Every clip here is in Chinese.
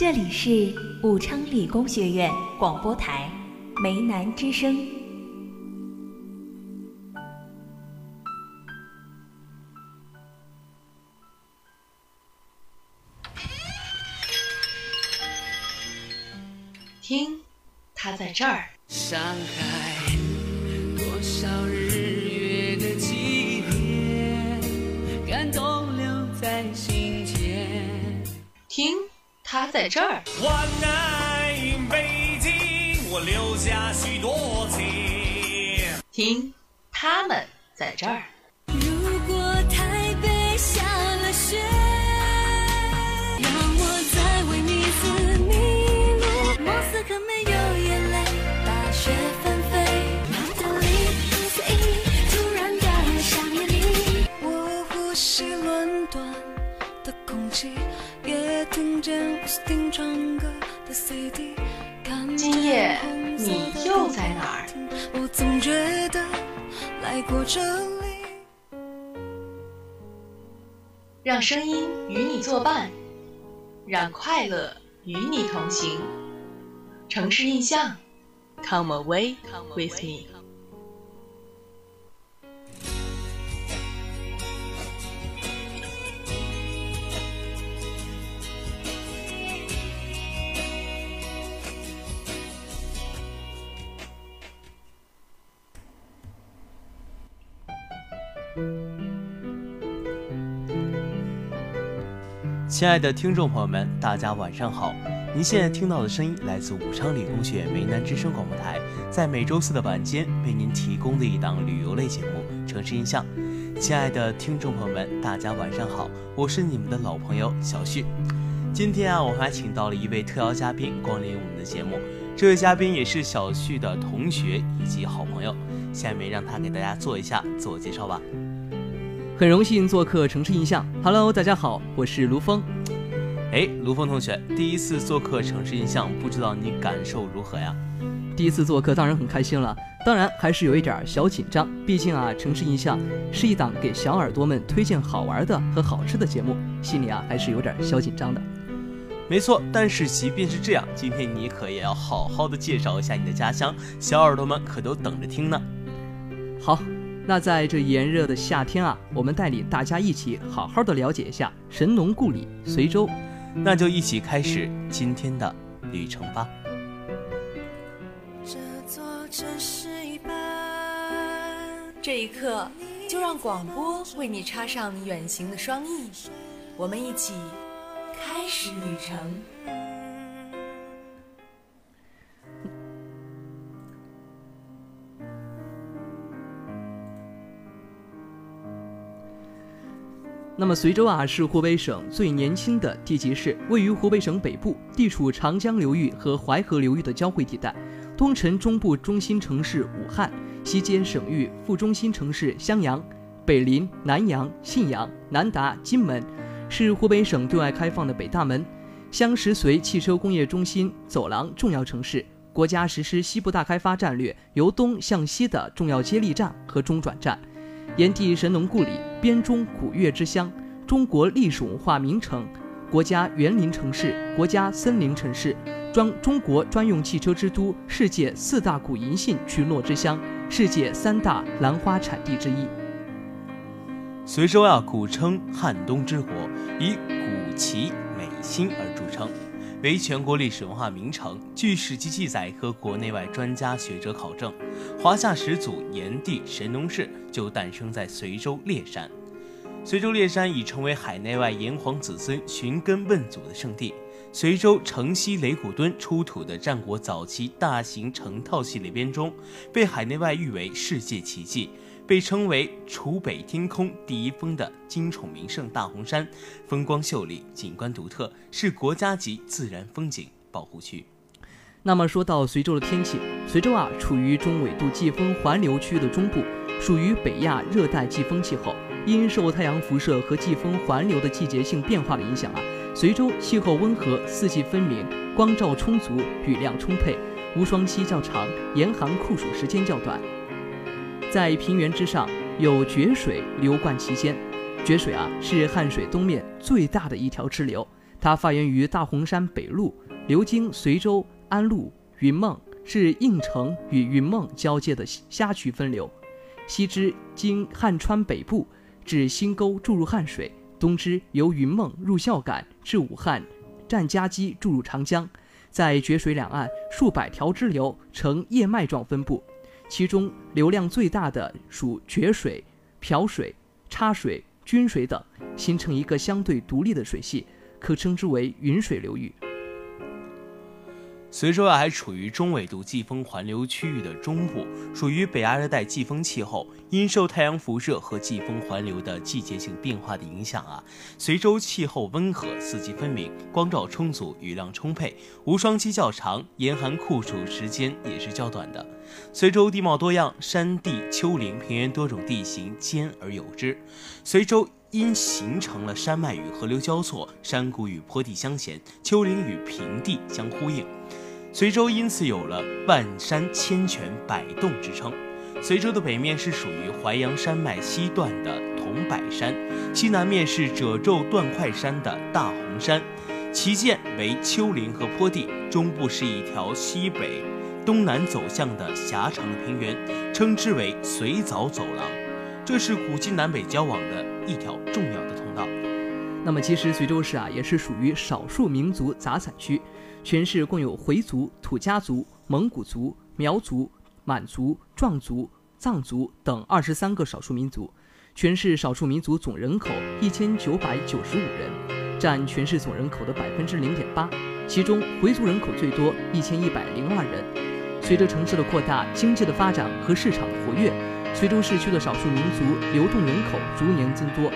这里是武昌理工学院广播台梅南之声。这儿。万爱北京，我留下许多情。听，让声音与你作伴，让快乐与你同行。城市印象，Come away with me。亲爱的听众朋友们，大家晚上好！您现在听到的声音来自武昌理工学院梅南之声广播台，在每周四的晚间为您提供的一档旅游类节目《城市印象》。亲爱的听众朋友们，大家晚上好，我是你们的老朋友小旭。今天啊，我们还请到了一位特邀嘉宾光临我们的节目，这位嘉宾也是小旭的同学以及好朋友。下面让他给大家做一下自我介绍吧。很荣幸做客城市印象。Hello，大家好，我是卢峰。哎，卢峰同学，第一次做客城市印象，不知道你感受如何呀？第一次做客当然很开心了，当然还是有一点小紧张。毕竟啊，城市印象是一档给小耳朵们推荐好玩的和好吃的节目，心里啊还是有点小紧张的。没错，但是即便是这样，今天你可也要好好的介绍一下你的家乡，小耳朵们可都等着听呢。好，那在这炎热的夏天啊，我们带领大家一起好好的了解一下神农故里随州。那就一起开始今天的旅程吧。这座城市一般，这一刻，就让广播为你插上远行的双翼，我们一起开始旅程。那么随州啊是湖北省最年轻的地级市，位于湖北省北部，地处长江流域和淮河流域的交汇地带，东承中部中心城市武汉，西接省域副中心城市襄阳，北临南阳、信阳、南达、荆门，是湖北省对外开放的北大门，相识随汽车工业中心走廊重要城市，国家实施西部大开发战略由东向西的重要接力站和中转站。炎帝神农故里，编钟古乐之乡，中国历史文化名城，国家园林城市，国家森林城市，专中国专用汽车之都，世界四大古银杏群落之乡，世界三大兰花产地之一。随州啊，古称汉东之国，以古奇美新而著称，为全国历史文化名城。据史籍记载和国内外专家学者考证，华夏始祖炎帝神农氏就诞生在随州烈山。随州烈山已成为海内外炎黄子孙寻根问祖的圣地。随州城西雷鼓墩出土的战国早期大型成套系列编钟，被海内外誉为世界奇迹。被称为楚北天空第一峰的金宠名胜大红山，风光秀丽，景观独特，是国家级自然风景保护区。那么说到随州的天气，随州啊处于中纬度季风环流区的中部，属于北亚热带季风气候。因受太阳辐射和季风环流的季节性变化的影响啊，随州气候温和，四季分明，光照充足，雨量充沛，无霜期较长，严寒酷暑时间较短。在平原之上有决水流贯其间，决水啊是汉水东面最大的一条支流，它发源于大洪山北麓，流经随州、安陆、云梦，是应城与云梦交界的虾渠分流。西支经汉川北部至新沟注入汉水，东支由云梦入孝感至武汉占家基注入长江，在决水两岸数百条支流呈叶脉状分布，其中流量最大的属决水、瓢水、叉水、均水等，形成一个相对独立的水系，可称之为云水流域。随州啊，还处于中纬度季风环流区域的中部，属于北亚热带季风气候。因受太阳辐射和季风环流的季节性变化的影响啊，随州气候温和，四季分明，光照充足，雨量充沛，无霜期较长，严寒酷暑时间也是较短的。随州地貌多样，山地、丘陵、平原多种地形兼而有之。随州因形成了山脉与河流交错，山谷与坡地相衔，丘陵与平地相呼应。随州因此有了“万山千泉百洞”之称。随州的北面是属于淮阳山脉西段的桐柏山，西南面是褶皱断块山的大洪山，其间为丘陵和坡地，中部是一条西北、东南走向的狭长的平原，称之为随藻走廊。这是古今南北交往的一条重要的。那么，其实随州市啊，也是属于少数民族杂散区。全市共有回族、土家族、蒙古族、苗族、满族、壮族、藏族等二十三个少数民族。全市少数民族总人口一千九百九十五人，占全市总人口的百分之零点八。其中回族人口最多，一千一百零二人。随着城市的扩大、经济的发展和市场的活跃，随州市区的少数民族流动人口逐年增多，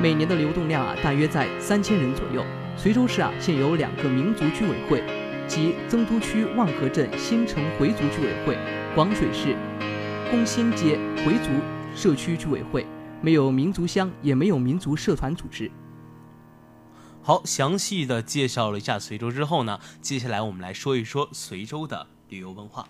每年的流动量啊，大约在三千人左右。随州市啊，现有两个民族居委会，即增都区望河镇新城回族居委会、广水市工新街回族社区居委会，没有民族乡，也没有民族社团组织。好，详细的介绍了一下随州之后呢，接下来我们来说一说随州的旅游文化。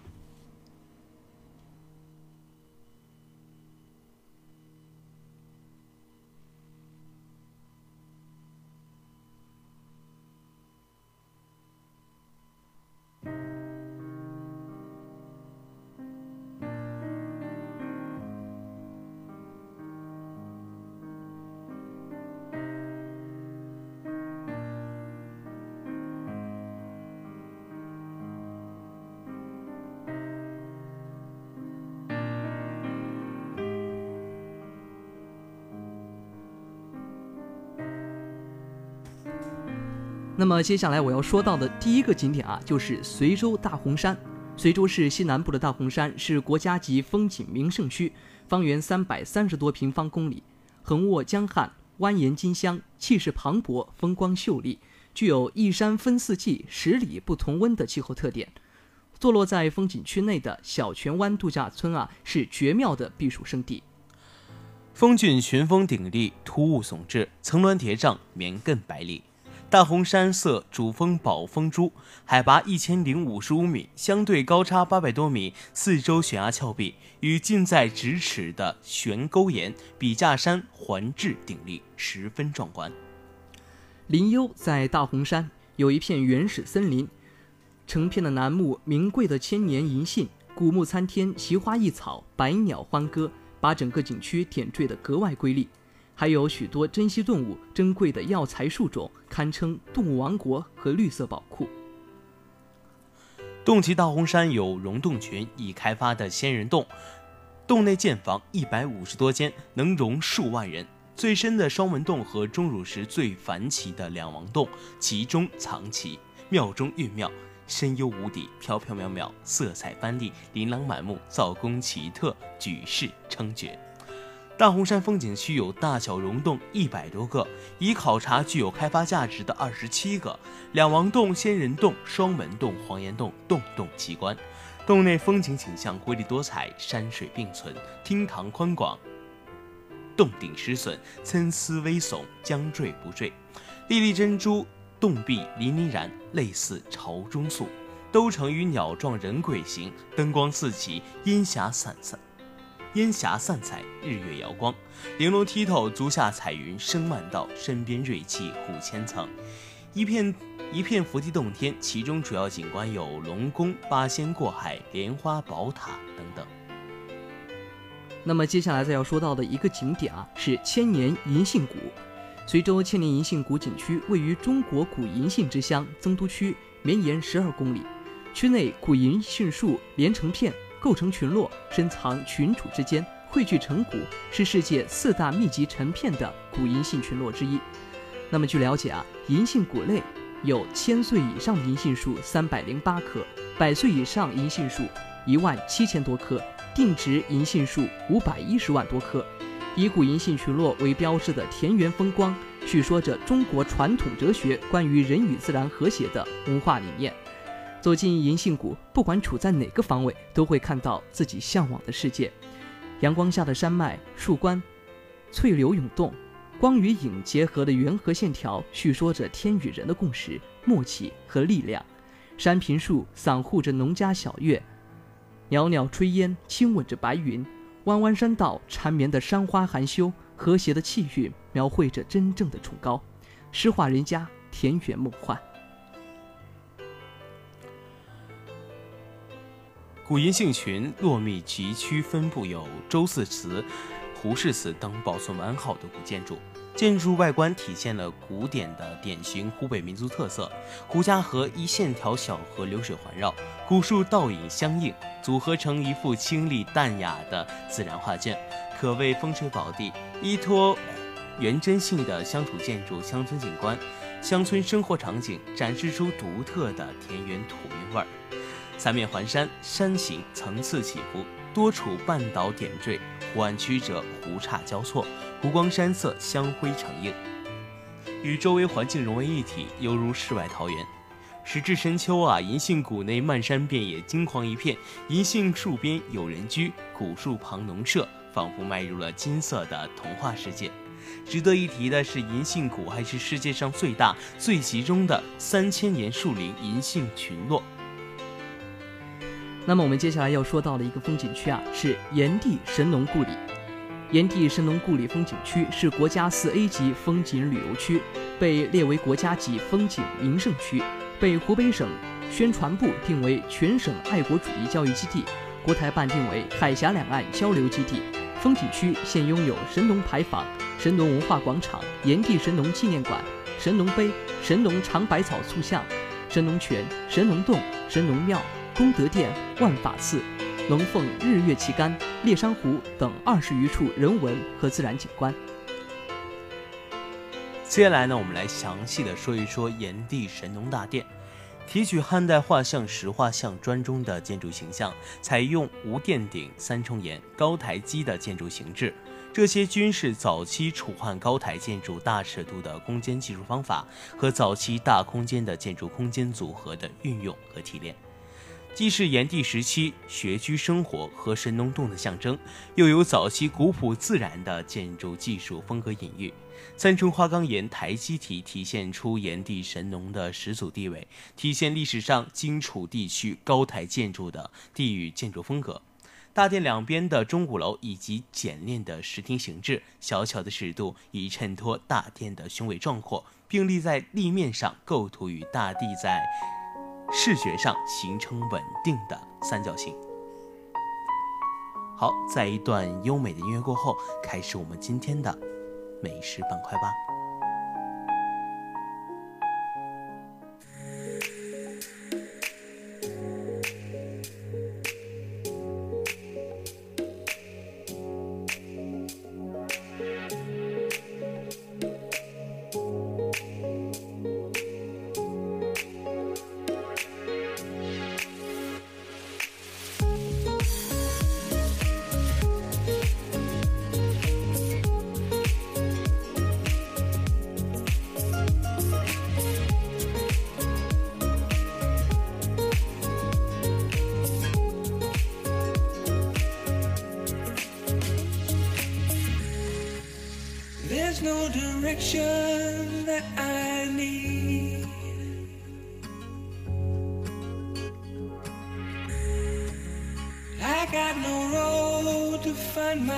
那么接下来我要说到的第一个景点啊，就是随州大洪山。随州市西南部的大洪山是国家级风景名胜区，方圆三百三十多平方公里，横卧江汉，蜿蜒荆襄，气势磅礴，风光秀丽，具有一山分四季、十里不同温的气候特点。坐落在风景区内的小泉湾度假村啊，是绝妙的避暑胜地。峰峻群峰鼎立，突兀耸峙，层峦叠嶂，绵亘百里。大洪山色主峰宝峰珠，海拔一千零五十五米，相对高差八百多米，四周悬崖峭壁与近在咫尺的悬沟岩、笔架山环峙鼎立，十分壮观。林幽在大洪山有一片原始森林，成片的楠木，名贵的千年银杏，古木参天，奇花异草，百鸟欢歌，把整个景区点缀得格外瑰丽。还有许多珍稀动物、珍贵的药材树种，堪称动物王国和绿色宝库。洞奇大洪山有溶洞群，已开发的仙人洞，洞内建房一百五十多间，能容数万人。最深的双门洞和钟乳石最繁奇的两王洞，其中藏奇，妙中蕴妙，深幽无底，飘飘渺渺，色彩斑斓，琳琅满目，造工奇特，举世称绝。大洪山风景区有大小溶洞一百多个，已考察具有开发价值的二十七个。两王洞、仙人洞、双门洞、黄岩洞，洞洞奇观。洞内风景景象瑰丽多彩，山水并存，厅堂宽广，洞顶石笋参差微耸，将坠不坠。粒粒珍珠洞壁粼粼然，类似朝中粟。都成于鸟状人鬼形，灯光四起，烟霞散散。烟霞散彩，日月摇光，玲珑剔透，足下彩云生万道，身边瑞气护千层。一片一片佛地洞天，其中主要景观有龙宫、八仙过海、莲花宝塔等等。那么接下来再要说到的一个景点啊，是千年银杏谷。随州千年银杏谷景区位于中国古银杏之乡增都区，绵延十二公里。区内古银杏树连成片，构成群落，深藏群主之间，汇聚成谷，是世界四大密集成片的古银杏群落之一。那么据了解啊，银杏谷内有千岁以上的银杏树三百零八棵，百岁以上银杏树一万七千多棵，定植银杏树五百一十万多棵。以古银杏群落为标志的田园风光，叙说着中国传统哲学关于人与自然和谐的文化理念。走进银杏谷，不管处在哪个方位，都会看到自己向往的世界。阳光下的山脉、树冠，翠柳涌动，光与影结合的圆和线条，叙说着天与人的共识、默契和力量。山坪树散护着农家小院，袅袅炊烟亲吻着白云。弯弯山道缠绵的山花含羞，和谐的气韵描绘着真正的崇高，诗画人家田园梦幻。古银杏群落密集区分布有周四祠、胡氏祠等保存完好的古建筑。建筑外观体现了古典的典型湖北民族特色，胡家河一线条小河流水环绕，古树倒影相映，组合成一幅清丽淡雅的自然画卷，可谓风水宝地。依托原真性的乡土建筑、乡村景观、乡村生活场景，展示出独特的田园土韵味儿。三面环山，山形层次起伏，多处半岛点缀，湖岸曲折，湖岔交错。湖光山色相辉成映，与周围环境融为一体，犹如世外桃源。时至深秋啊，银杏谷内漫山遍野，金黄一片。银杏树边有人居，古树旁农舍，仿佛迈入了金色的童话世界。值得一提的是，银杏谷还是世界上最大、最集中的三千年树林银杏群落。那么，我们接下来要说到的一个风景区啊，是炎帝神农故里。炎帝神农故里风景区是国家四 A 级风景旅游区，被列为国家级风景名胜区，被湖北省宣传部定为全省爱国主义教育基地，国台办定为海峡两岸交流基地。风景区现拥有神农牌坊、神农文化广场、炎帝神农纪念馆、神农碑、神农尝百草塑像、神农泉、神农洞、神农庙、功德殿、万法寺。龙凤日月旗杆、猎山湖等二十余处人文和自然景观。接下来呢，我们来详细的说一说炎帝神农大殿。提取汉代画像石画像砖中的建筑形象，采用无殿顶、三重檐、高台基的建筑形制，这些均是早期楚汉高台建筑大尺度的空间技术方法和早期大空间的建筑空间组合的运用和提炼。既是炎帝时期学居生活和神农洞的象征，又有早期古朴自然的建筑技术风格隐喻。三重花岗岩台基体体现出炎帝神农的始祖地位，体现历史上荆楚地区高台建筑的地域建筑风格。大殿两边的钟鼓楼以及简练的石亭形制，小巧的尺度以衬托大殿的雄伟壮阔，并立在立面上，构图与大地在。视觉上形成稳定的三角形。好，在一段优美的音乐过后，开始我们今天的美食板块吧。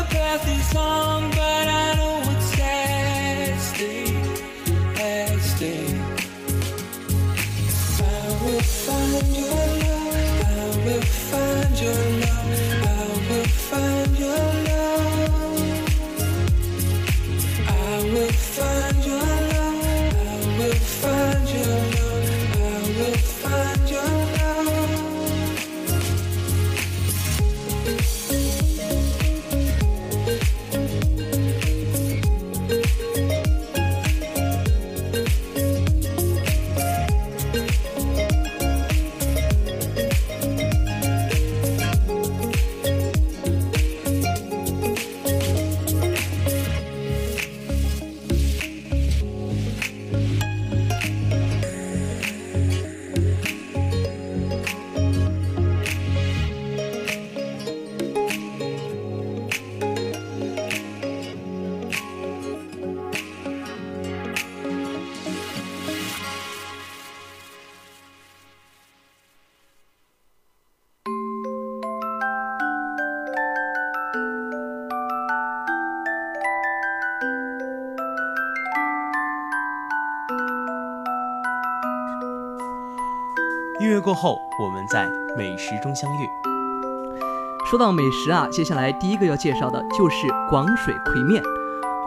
The path is long, but I know what's at 过后，我们在美食中相遇。说到美食啊，接下来第一个要介绍的就是广水葵面。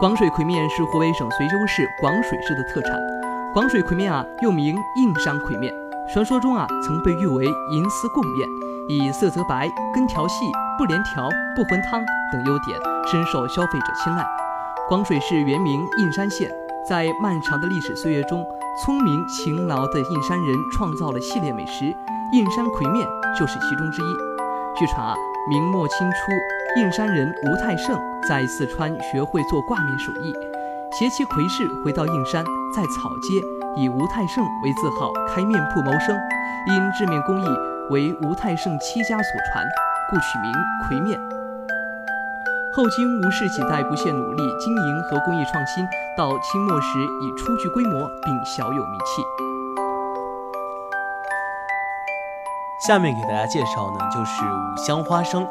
广水葵面是湖北省随州市广水市的特产。广水葵面啊，又名映山葵面，传说中啊，曾被誉为银丝贡面，以色泽白、根条细、不连条、不浑汤等优点，深受消费者青睐。广水市原名映山县，在漫长的历史岁月中，聪明勤劳的印山人创造了系列美食，印山葵面就是其中之一。据传啊，明末清初，印山人吴太盛在四川学会做挂面手艺，携其魁氏回到印山，在草街以吴太盛为字号开面铺谋生。因制面工艺为吴太盛七家所传，故取名葵面。后经吴氏几代不懈努力经营和工艺创新，到清末时已初具规模并小有名气。下面给大家介绍呢，就是五香花生。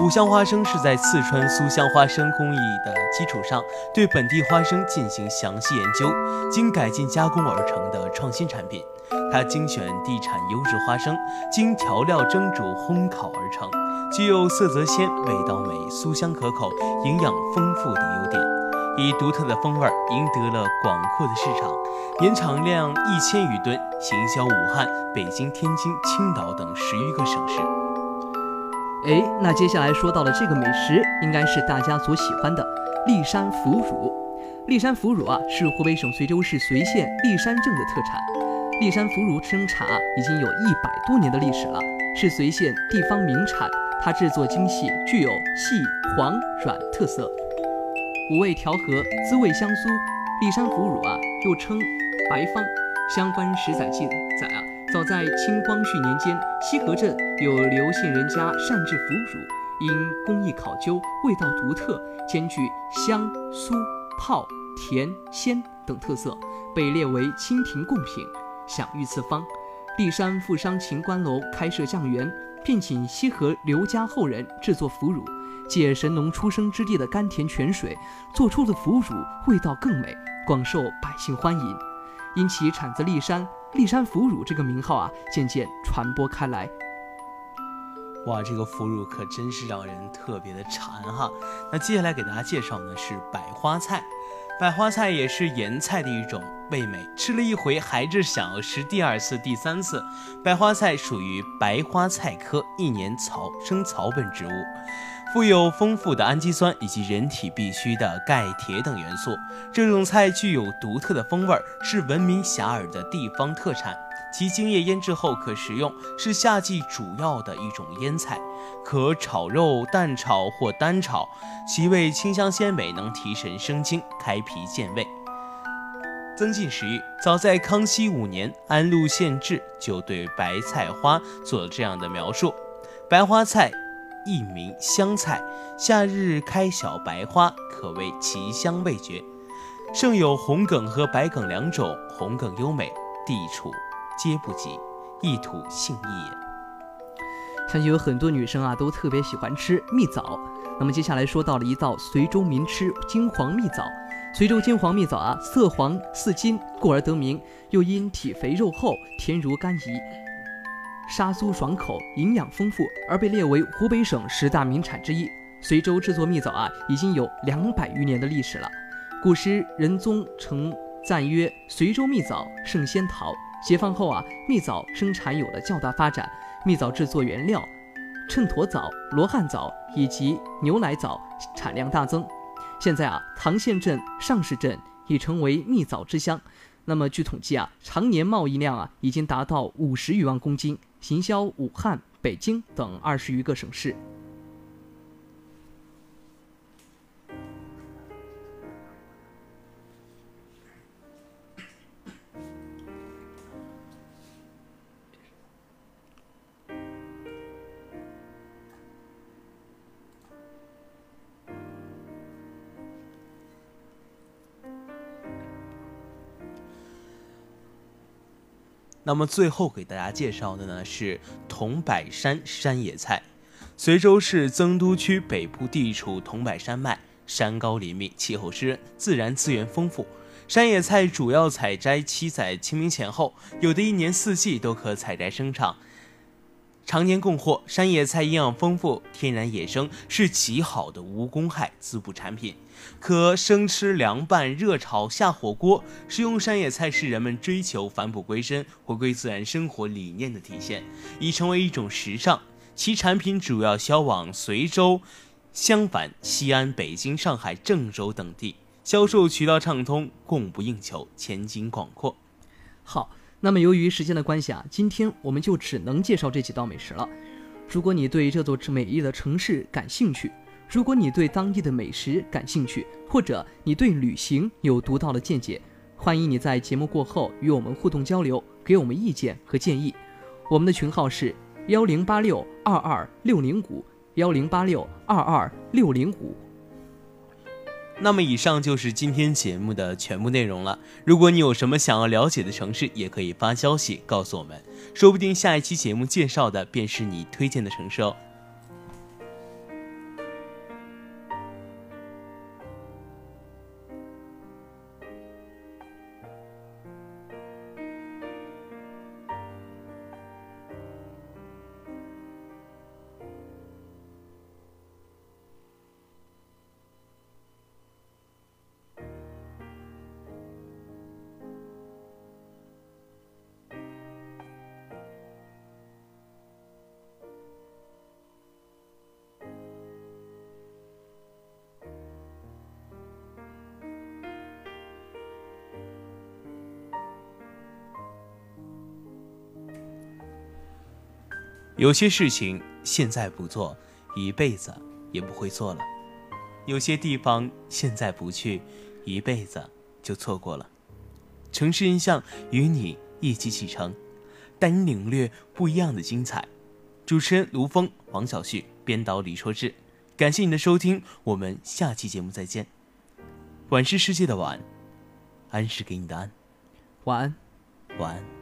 五香花生是在四川酥香花生工艺的基础上，对本地花生进行详细研究，经改进加工而成的创新产品。它精选地产优质花生，经调料蒸煮烘烤而成，具有色泽鲜、味道美、酥香可口、营养丰富等优点。以独特的风味赢得了广阔的市场，年产量一千余吨，行销武汉、北京、天津、青岛等十余个省市。哎，那接下来说到的这个美食，应该是大家所喜欢的骊山腐乳。骊山腐乳啊，是湖北省随州市随县骊山镇的特产。骊山腐乳生产，已经有一百多年的历史了，是随县地方名产。它制作精细，具有细、黄、软特色，五味调和，滋味香酥。骊山腐乳啊，又称白方。相关史载记载啊，早在清光绪年间，西河镇有刘姓人家擅制腐乳，因工艺考究，味道独特，兼具香、酥、泡、甜、鲜，等特色，被列为清廷贡品，享誉四方。骊山富商秦观楼开设酱园，聘请西河刘家后人制作腐乳，借神农出生之地的甘甜泉水做出的腐乳味道更美，广受百姓欢迎。因其产自骊山，骊山腐乳这个名号啊，渐渐传播开来。哇，这个腐乳可真是让人特别的馋哈。那接下来给大家介绍呢是百花菜，百花菜也是盐菜的一种，味美，吃了一回还是想要吃第二次、第三次。百花菜属于白花菜科一年草生草本植物，富有丰富的氨基酸以及人体必需的钙、铁等元素。这种菜具有独特的风味，是闻名遐迩的地方特产。其茎叶腌制后可食用，是夏季主要的一种腌菜，可炒肉、蛋炒或单炒，其味清香鲜美，能提神生津、开脾健胃、增进食欲。早在康熙五年，安禄县志就对白菜花做了这样的描述：白花菜，一名香菜，夏日开小白花，可谓奇香味绝。盛有红梗和白梗两种，红梗优美，地处。皆不及，一吐性意也。相信有很多女生啊都特别喜欢吃蜜枣。那么接下来说到了一道随州名吃金黄蜜枣。随州金黄蜜枣啊，色黄似金，故而得名。又因体肥肉厚，甜如甘饴，沙酥爽口，营养丰富，而被列为湖北省十大名产之一。随州制作蜜枣啊，已经有两百余年的历史了。古时仁宗曾赞曰：“随州蜜枣胜仙桃。”解放后啊，蜜枣生产有了较大发展。蜜枣制作原料秤砣枣、罗汉枣以及牛奶枣产量大增。现在啊，唐县镇、上市镇已成为蜜枣之乡。那么据统计啊，常年贸易量啊已经达到五十余万公斤，行销武汉、北京等二十余个省市。那么最后给大家介绍的呢是桐柏山山野菜。随州市曾都区北部地处桐柏山脉，山高林密，气候湿润，自然资源丰富。山野菜主要采摘期在清明前后，有的一年四季都可采摘生长，常年供货。山野菜营养丰富，天然野生，是极好的无公害滋补产品。可生吃、凉拌、热炒、下火锅。食用山野菜是人们追求返璞归真、回归自然生活理念的体现，已成为一种时尚。其产品主要销往随州、襄樊、西安、北京、上海、郑州等地，销售渠道畅通，供不应求，前景广阔。好，那么由于时间的关系啊，今天我们就只能介绍这几道美食了。如果你对这座美丽的城市感兴趣，如果你对当地的美食感兴趣，或者你对旅行有独到的见解，欢迎你在节目过后与我们互动交流，给我们意见和建议。我们的群号是幺零八六二二六零五幺零八六二二六零五。那么以上就是今天节目的全部内容了。如果你有什么想要了解的城市，也可以发消息告诉我们，说不定下一期节目介绍的便是你推荐的城市哦。有些事情现在不做，一辈子也不会做了；有些地方现在不去，一辈子就错过了。城市印象与你一起启程，带你领略不一样的精彩。主持人卢峰、王小旭，编导李硕志。感谢你的收听，我们下期节目再见。晚是世界的晚，安是给你的安，晚安。晚安。